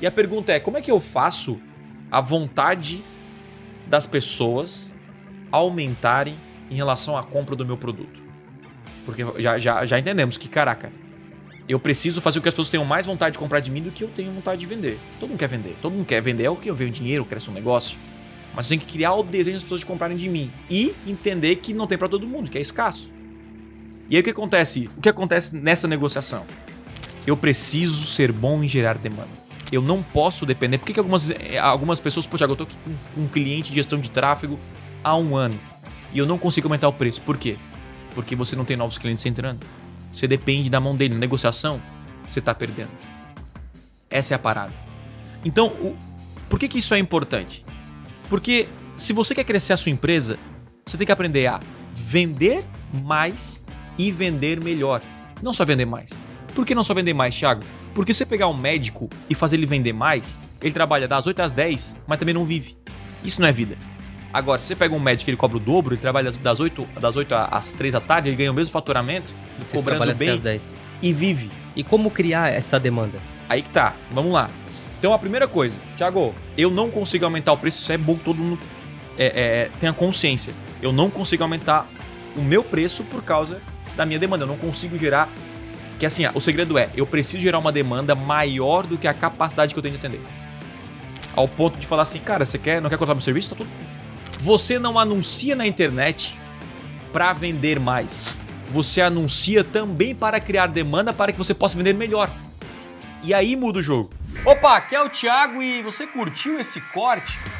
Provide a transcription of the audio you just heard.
E a pergunta é: como é que eu faço a vontade das pessoas aumentarem em relação à compra do meu produto? Porque já, já, já entendemos que, caraca, eu preciso fazer com que as pessoas tenham mais vontade de comprar de mim do que eu tenho vontade de vender. Todo mundo quer vender. Todo mundo quer vender. É o que eu vejo dinheiro, cresce um negócio. Mas eu tenho que criar o desejo das pessoas de comprarem de mim. E entender que não tem para todo mundo, que é escasso. E aí o que acontece? O que acontece nessa negociação? Eu preciso ser bom em gerar demanda. Eu não posso depender. Por que, que algumas, eh, algumas pessoas, poxa, eu tô aqui com um cliente de gestão de tráfego há um ano e eu não consigo aumentar o preço? Por quê? Porque você não tem novos clientes entrando. Você depende da mão dele. Na negociação, você está perdendo. Essa é a parada. Então, o, por que, que isso é importante? Porque se você quer crescer a sua empresa, você tem que aprender a vender mais e vender melhor. Não só vender mais. Por que não só vender mais, Thiago? Porque se você pegar um médico e fazer ele vender mais, ele trabalha das 8 às 10, mas também não vive. Isso não é vida. Agora, se você pega um médico e ele cobra o dobro, ele trabalha das 8, das 8 às 3 da tarde, ele ganha o mesmo faturamento, Porque cobrando bem às 10. e vive. E como criar essa demanda? Aí que tá, vamos lá. Então a primeira coisa, Thiago, eu não consigo aumentar o preço, isso é bom que todo mundo é, é, tenha consciência. Eu não consigo aumentar o meu preço por causa da minha demanda. Eu não consigo gerar. Que assim, o segredo é, eu preciso gerar uma demanda maior do que a capacidade que eu tenho de atender. Ao ponto de falar assim, cara, você quer, não quer contratar meu serviço? Tá tudo. Você não anuncia na internet para vender mais. Você anuncia também para criar demanda para que você possa vender melhor. E aí muda o jogo. Opa, aqui é o Thiago e você curtiu esse corte?